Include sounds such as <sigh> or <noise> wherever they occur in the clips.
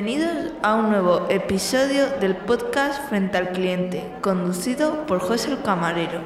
Bienvenidos a un nuevo episodio del podcast Frente al Cliente, conducido por José el Camarero.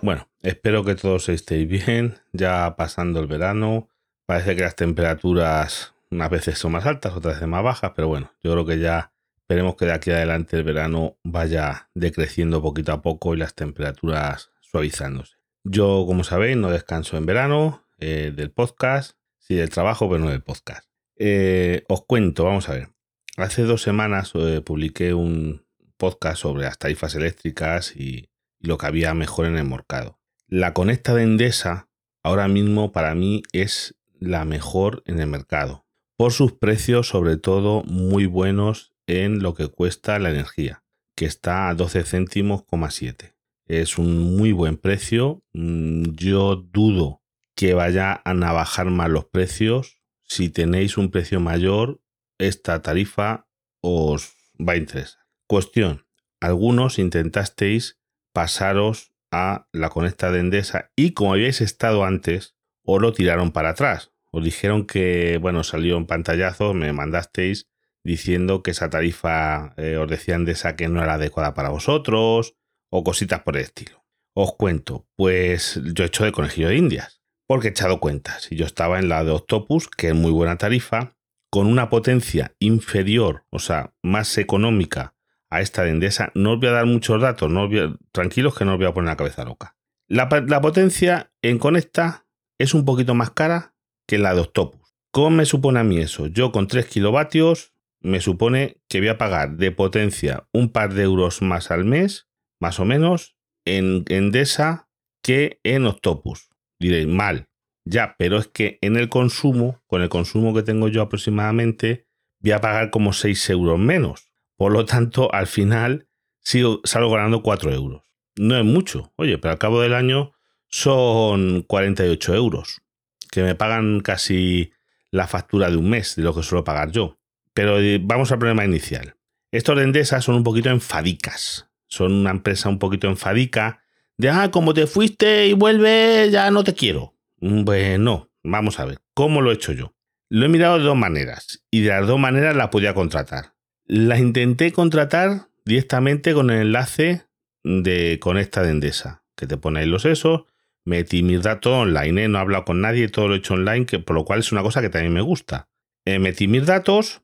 Bueno, espero que todos estéis bien, ya pasando el verano. Parece que las temperaturas unas veces son más altas, otras veces más bajas, pero bueno, yo creo que ya esperemos que de aquí adelante el verano vaya decreciendo poquito a poco y las temperaturas suavizándose. Yo, como sabéis, no descanso en verano eh, del podcast, sí del trabajo, pero no del podcast. Eh, os cuento, vamos a ver. Hace dos semanas eh, publiqué un podcast sobre las tarifas eléctricas y, lo que había mejor en el mercado. La conecta de Endesa ahora mismo para mí es la mejor en el mercado. Por sus precios, sobre todo, muy buenos en lo que cuesta la energía, que está a 12 céntimos, 7. Es un muy buen precio. Mm, yo dudo que vaya a bajar más los precios si tenéis un precio mayor, esta tarifa os va a interesar. Cuestión, algunos intentasteis pasaros a la conecta de Endesa y como habíais estado antes, os lo tiraron para atrás. Os dijeron que, bueno, salió en pantallazo, me mandasteis diciendo que esa tarifa eh, os decía Endesa que no era adecuada para vosotros o cositas por el estilo. Os cuento, pues yo he hecho de conejillo de indias porque he echado cuentas yo estaba en la de Octopus, que es muy buena tarifa, con una potencia inferior, o sea, más económica a esta de Endesa. No os voy a dar muchos datos, no tranquilos que no os voy a poner la cabeza loca. La, la, potencia en Conecta es un poquito más cara que la de Octopus. ¿Cómo me supone a mí eso? Yo con 3 kilovatios me supone que voy a pagar de potencia un par de euros más al mes, más o menos, en Endesa que en Octopus. Diréis, mal. Ya, pero es que en el consumo, con el consumo que tengo yo aproximadamente, voy a pagar como 6 euros menos. Por lo tanto, al final sigo, salgo ganando 4 euros. No es mucho, oye, pero al cabo del año son 48 euros, que me pagan casi la factura de un mes de lo que suelo pagar yo. Pero eh, vamos al problema inicial. Estos de Endesa son un poquito enfadicas. Son una empresa un poquito enfadica de, ah, como te fuiste y vuelves, ya no te quiero. Bueno, vamos a ver, ¿cómo lo he hecho yo? Lo he mirado de dos maneras y de las dos maneras la podía contratar. La intenté contratar directamente con el enlace de Conecta de Endesa, que te pone ahí los esos, metí mis datos online, ¿eh? no he hablado con nadie, todo lo he hecho online, que, por lo cual es una cosa que también me gusta. Eh, metí mis datos,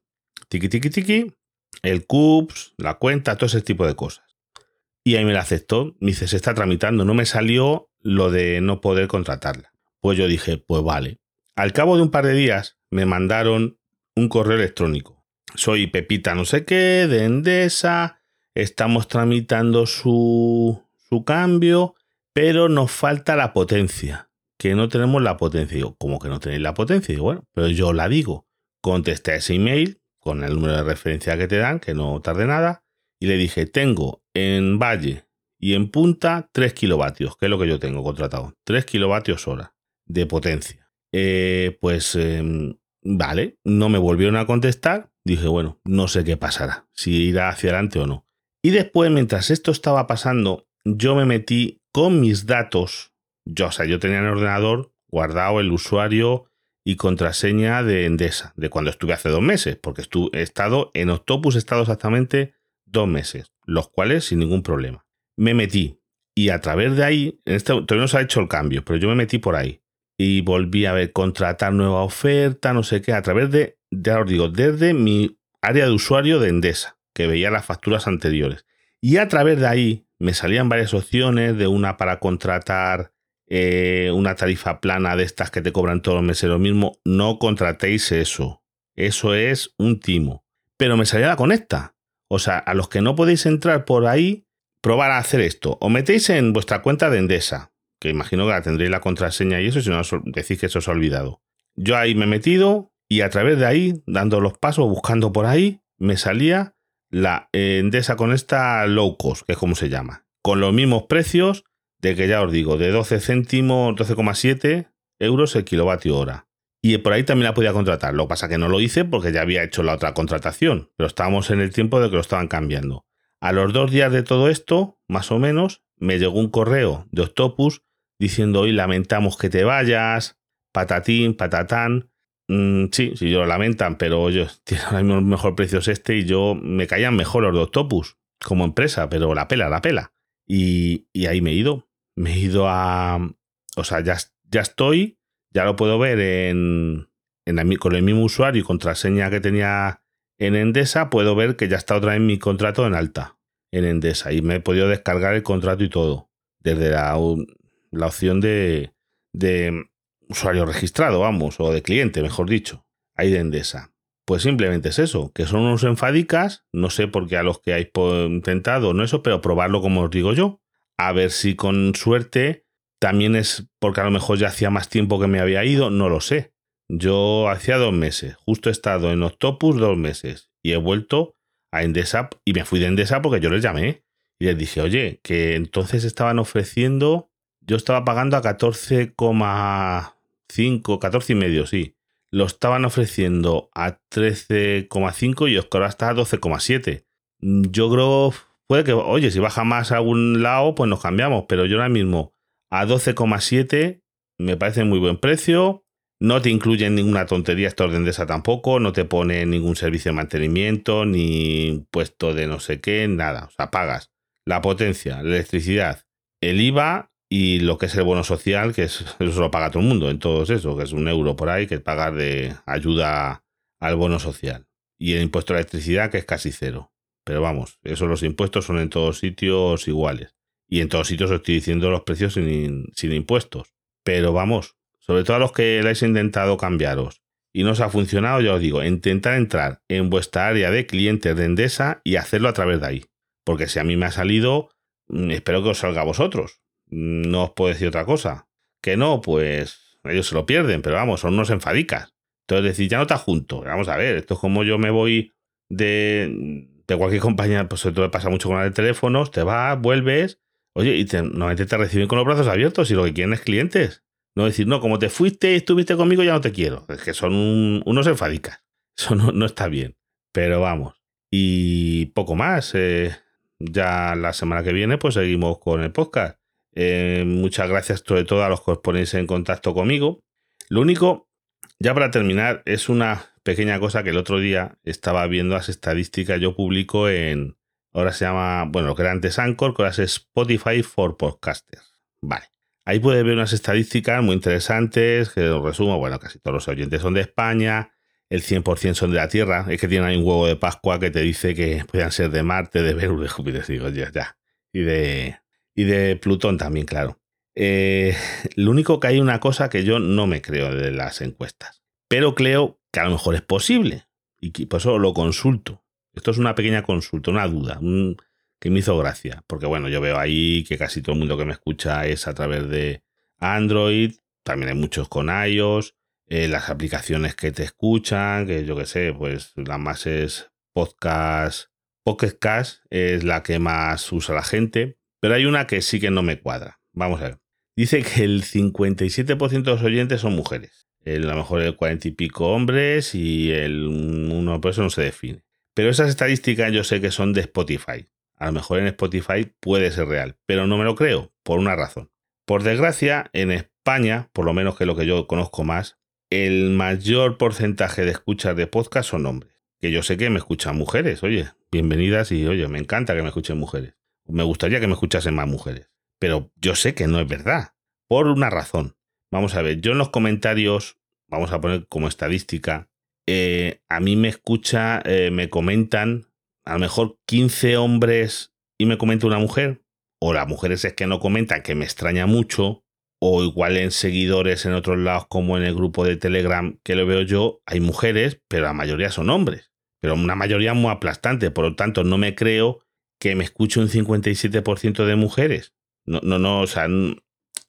tiki tiki tiki, el CUPS, la cuenta, todo ese tipo de cosas. Y ahí me la aceptó. Me dice, se está tramitando. No me salió lo de no poder contratarla. Pues yo dije, pues vale. Al cabo de un par de días me mandaron un correo electrónico. Soy Pepita no sé qué, de Endesa. Estamos tramitando su, su cambio, pero nos falta la potencia. Que no tenemos la potencia. Digo, ¿cómo que no tenéis la potencia? Digo, bueno, pero yo la digo. Contesté ese email con el número de referencia que te dan, que no tarde nada y le dije, tengo en Valle y en Punta 3 kilovatios, que es lo que yo tengo contratado, 3 kilovatios hora de potencia. Eh, pues em, vale, no me volvieron a contestar, dije, bueno, no sé qué pasará, si irá hacia adelante o no. Y después, mientras esto estaba pasando, yo me metí con mis datos, yo, o sea, yo tenía en el ordenador guardado el usuario y contraseña de Endesa, de cuando estuve hace dos meses, porque estuve, he estado en Octopus, he estado exactamente dos meses, los cuales sin ningún problema. Me metí y a través de ahí, en este, todavía no se ha hecho el cambio, pero yo me metí por ahí y volví a ver contratar nueva oferta, no sé qué, a través de, ya os digo, desde mi área de usuario de Endesa, que veía las facturas anteriores. Y a través de ahí me salían varias opciones de una para contratar eh, una tarifa plana de estas que te cobran todos los meses lo mismo. No contratéis eso. Eso es un timo. Pero me salía la conecta. O sea, a los que no podéis entrar por ahí, probar a hacer esto. O metéis en vuestra cuenta de Endesa, que imagino que la tendréis la contraseña y eso, si no decís que eso os ha olvidado. Yo ahí me he metido y a través de ahí, dando los pasos, buscando por ahí, me salía la Endesa con esta low cost, que es como se llama. Con los mismos precios de que ya os digo, de 12 céntimos, 12,7 euros el kilovatio hora. Y por ahí también la podía contratar. Lo que pasa que no lo hice porque ya había hecho la otra contratación, pero estábamos en el tiempo de que lo estaban cambiando. A los dos días de todo esto, más o menos, me llegó un correo de Octopus diciendo hoy lamentamos que te vayas, patatín, patatán. Mm, sí, sí, yo lo lamentan, pero oye, <laughs> tiene ahora mejor precio es este y yo me caían mejor los de Octopus como empresa, pero la pela, la pela. Y, y ahí me he ido. Me he ido a. O sea, ya, ya estoy, ya lo puedo ver en, en con el mismo usuario y contraseña que tenía en Endesa, puedo ver que ya está otra vez mi contrato en alta en Endesa y me he podido descargar el contrato y todo desde la, opción de, usuario registrado, vamos, o de cliente, mejor dicho, ahí de Endesa. Pues simplemente es eso, que son unos enfadicas, no sé por qué a los que hay intentado, no eso, pero probarlo como os digo yo, a ver si con suerte también es porque a lo mejor ya hacía más tiempo que me había ido, no lo sé. Yo hacía dos meses, justo he estado en Octopus dos meses y he vuelto a Endesa y me fui de Endesa porque yo les llamé y les dije, oye, que entonces estaban ofreciendo, yo estaba pagando a 14,5, 14 y medio, sí. Lo estaban ofreciendo a 13,5 y ahora está a 12,7. Yo creo, puede que, oye, si baja más a algún lado, pues nos cambiamos, pero yo ahora mismo a 12,7 me parece muy buen precio no te incluyen ninguna tontería esta orden de esa tampoco, no te pone ningún servicio de mantenimiento, ni puesto de no sé qué, nada. O sea, pagas la potencia, la electricidad, el IVA y lo que es el bono social, que es, <laughs> eso lo paga todo el mundo en todo eso, que es un euro por ahí que pagas de ayuda al bono social. Y el impuesto a la electricidad, que es casi cero. Pero vamos, esos los impuestos son en todos sitios iguales. Y en todos sitios os estoy diciendo los precios sin, sin impuestos. Pero vamos, sobre todo a los que le habéis intentado cambiaros y no os ha funcionado, ya os digo, intentar entrar en vuestra área de clientes de Endesa y hacerlo a través de ahí. Porque si a mí me ha salido, mm, espero que os salga a vosotros. No os puedo decir otra cosa. Que no, pues ellos se lo pierden, pero vamos, son unos enfadicas. Entonces decir, ya no te junto. Vamos a ver, esto es como yo me voy de, de cualquier <laughs> compañía, pues sobre todo pasa mucho con la de teléfonos, te vas, vuelves, oye, y te, normalmente te reciben con los brazos abiertos y lo que quieren es clientes. No decir, no, como te fuiste y estuviste conmigo, ya no te quiero. Es que son unos enfadicas. <laughs> Eso no, está bien. Pero vamos. Y poco más. Eh, ya la semana que viene, pues seguimos con el podcast. Eh, muchas gracias sobre todo a los que os ponéis en contacto conmigo. Lo único, ya para terminar, es una pequeña cosa que el otro día estaba viendo las estadísticas. Yo publico en. Ahora se llama. Bueno, lo que era antes Anchor, que ahora es Spotify for Podcasters. Vale. Ahí puedes ver unas estadísticas muy interesantes, que os resumo, bueno, casi todos los oyentes son de España, el 100% son de la Tierra, es que tienen ahí un huevo de Pascua que te dice que puedan ser de Marte, de Venus, de <laughs> Júpiter, digo, ya, ya. Y de, y de Plutón también, claro. Eh, lo único que hay una cosa que yo no me creo de las encuestas, pero creo que a lo mejor es posible, y por eso lo consulto. Esto es una pequeña consulta, una duda, que me hizo gracia, porque bueno, yo veo ahí que casi todo el mundo que me escucha es a través de Android, también hay muchos con iOS, eh, las aplicaciones que te escuchan, que yo que sé, pues la más es podcast, Pocket es la que más usa la gente, pero hay una que sí que no me cuadra. Vamos a ver. Dice que el 57% de los oyentes son mujeres. a lo mejor el 40 y pico hombres y el 1% por eso no se define. Pero esas estadísticas yo sé que son de Spotify. A lo mejor en Spotify puede ser real, pero no me lo creo, por una razón. Por desgracia, en España, por lo menos que lo que yo conozco más, el mayor porcentaje de escuchas de podcast son hombres. Que yo sé que me escuchan mujeres, oye, bienvenidas y oye, me encanta que me escuchen mujeres. Me gustaría que me escuchasen más mujeres. Pero yo sé que no es verdad. Por una razón. Vamos a ver, yo en los comentarios, vamos a poner como estadística, eh, a mí me escucha, eh, me comentan a lo mejor 15 hombres y me comenta una mujer, o las mujeres es que no comentan, que me extraña mucho, o igual en seguidores en otros lados como en el grupo de Telegram que lo veo yo, hay mujeres, pero la mayoría son hombres, pero una mayoría muy aplastante, por lo tanto no me creo que me escuche un 57% de mujeres. No, no, no, o sea,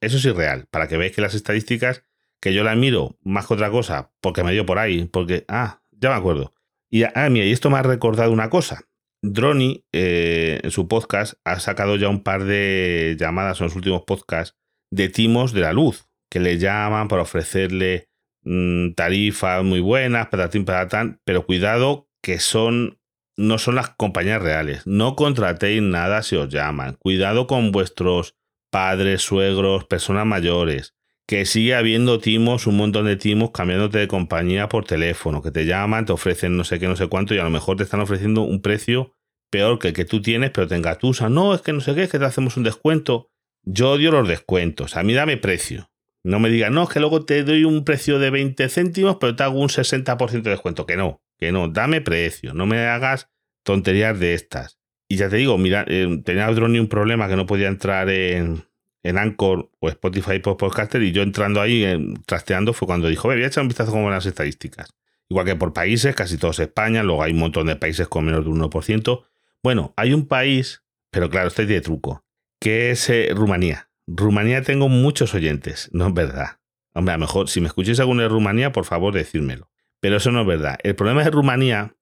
eso es irreal, para que veáis que las estadísticas, que yo las miro más que otra cosa, porque me dio por ahí, porque, ah, ya me acuerdo, y, ah, mira, y esto me ha recordado una cosa. Droni, eh, en su podcast, ha sacado ya un par de llamadas en los últimos podcasts de timos de la luz, que le llaman para ofrecerle mm, tarifas muy buenas, patatín, patatán, pero cuidado que son no son las compañías reales. No contratéis nada si os llaman. Cuidado con vuestros padres, suegros, personas mayores, que sigue habiendo timos, un montón de timos cambiándote de compañía por teléfono, que te llaman, te ofrecen no sé qué, no sé cuánto y a lo mejor te están ofreciendo un precio peor que el que tú tienes, pero te engatusan. No, es que no sé qué, es que te hacemos un descuento. Yo odio los descuentos. A mí dame precio. No me digas, no, es que luego te doy un precio de 20 céntimos, pero te hago un 60% de descuento. Que no, que no, dame precio. No me hagas tonterías de estas. Y ya te digo, mira, eh, tenía ni un problema que no podía entrar en, en Anchor o Spotify por Podcaster y yo entrando ahí, trasteando, fue cuando dijo, voy a echar un vistazo como las estadísticas. Igual que por países, casi todos España, luego hay un montón de países con menos de un 1%. Bueno, hay un país, pero claro, este tiene truco, que es eh, Rumanía. Rumanía tengo muchos oyentes, no es verdad. Hombre, a lo mejor si me escucháis alguno de Rumanía, por favor, decírmelo. Pero eso no es verdad. El problema de Rumanía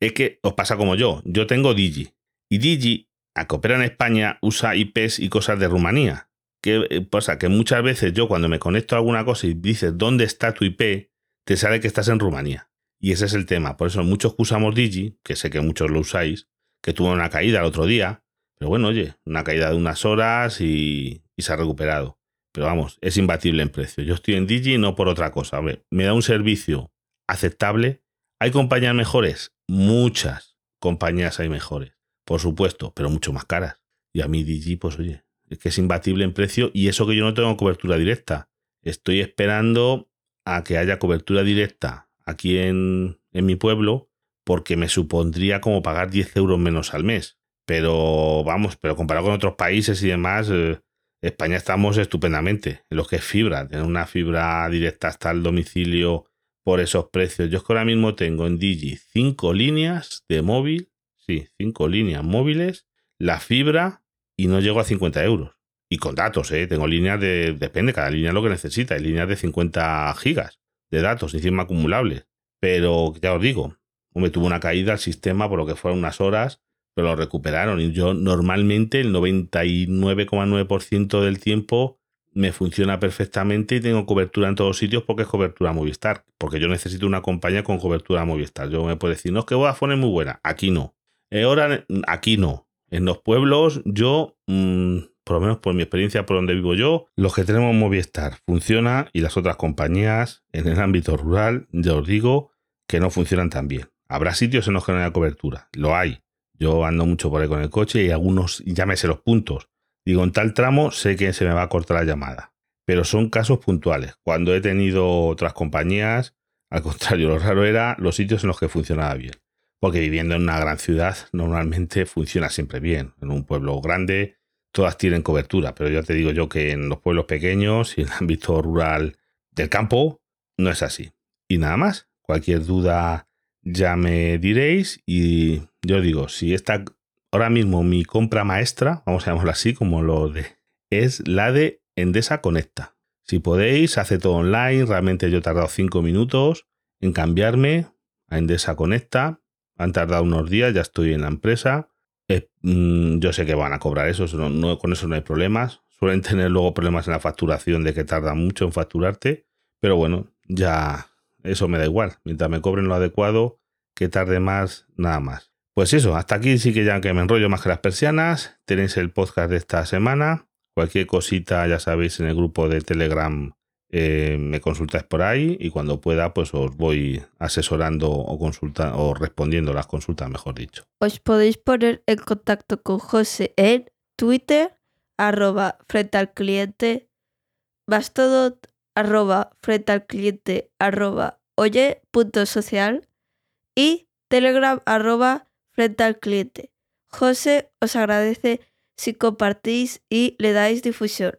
es que os pasa como yo. Yo tengo Digi. Y Digi a que en España usa IPs y cosas de Rumanía. ¿Qué eh, pasa? Que muchas veces yo cuando me conecto a alguna cosa y dices dónde está tu IP, te sale que estás en Rumanía. Y ese es el tema. Por eso muchos que usamos Digi, que sé que muchos lo usáis, que tuvo una caída el otro día, pero bueno, oye, una caída de unas horas y, se ha recuperado. Pero vamos, es imbatible en precio. Yo estoy en Digi no por otra cosa. me da un servicio aceptable. ¿Hay compañías mejores? Muchas compañías hay mejores por supuesto, pero mucho más caras. Y a mí Digi, pues oye, es que es imbatible en precio y eso que yo no tengo cobertura directa. Estoy esperando a que haya cobertura directa aquí en, en mi pueblo porque me supondría como pagar 10 euros menos al mes. Pero vamos, pero comparado con otros países y demás, eh, España estamos estupendamente en lo que es fibra. Tener una fibra directa hasta el domicilio por esos precios. Yo es que ahora mismo tengo en Digi 5 líneas de móvil Sí, cinco líneas móviles, la fibra y no llego a 50 euros. Y con datos, ¿eh? Tengo líneas de. Depende, cada línea lo que necesita. Hay líneas de 50 gigas de datos, encima acumulables. Pero ya os digo, me tuvo una caída al sistema por lo que fueron unas horas, pero lo recuperaron. Y yo normalmente el 99,9% del tiempo me funciona perfectamente y tengo cobertura en todos sitios porque es cobertura Movistar. Porque yo necesito una compañía con cobertura Movistar. Yo me puedo decir, no, es que Vodafone es muy buena. Aquí no. Eh, ahora, aquí no. En los pueblos, yo, mm, por lo menos por mi experiencia por donde vivo yo, los que tenemos Movistar funciona y las otras compañías en el ámbito rural, ya os digo, que no funcionan tan bien. Habrá sitios en los que no haya cobertura, lo hay. Yo ando mucho por ahí con el coche y algunos, llámese los puntos. Digo, en tal tramo sé que se me va a cortar la llamada. Pero son casos puntuales. Cuando he tenido otras compañías, al <laughs> contrario, lo raro era los sitios en los que funcionaba bien porque viviendo en una gran ciudad normalmente funciona siempre bien. En un pueblo grande todas tienen cobertura, pero ya te digo yo que en los pueblos pequeños y en el ámbito rural del campo no es así. Y nada más, cualquier duda ya me diréis y yo digo, si esta ahora mismo mi compra maestra, vamos a llamarlo así como lo de, es la de Endesa Conecta. Si podéis, hace todo online, realmente yo he tardado 5 minutos en cambiarme a Endesa Conecta han tardado unos días, ya estoy en la empresa. Mm, yo sé que van a cobrar eso, no, con eso no hay problemas. Suelen tener luego problemas en la facturación de que tarda mucho en facturarte, pero bueno, ya eso me da igual. Mientras me cobren lo adecuado, que tarde más, nada más. Pues eso, hasta aquí sí que ya que me enrollo más que las persianas. Tenéis el podcast de esta semana. Cualquier cosita, ya sabéis, en el grupo de Telegram eh, me consultáis por ahí y cuando pueda pues os voy asesorando o consulta o respondiendo las consultas, mejor dicho. Os podéis poner en contacto con José en Twitter, arroba frente al cliente, Bastodot, arroba frente al cliente, arroba oye punto social y Telegram, arroba frente al cliente. José os agradece si compartís y le dais difusión.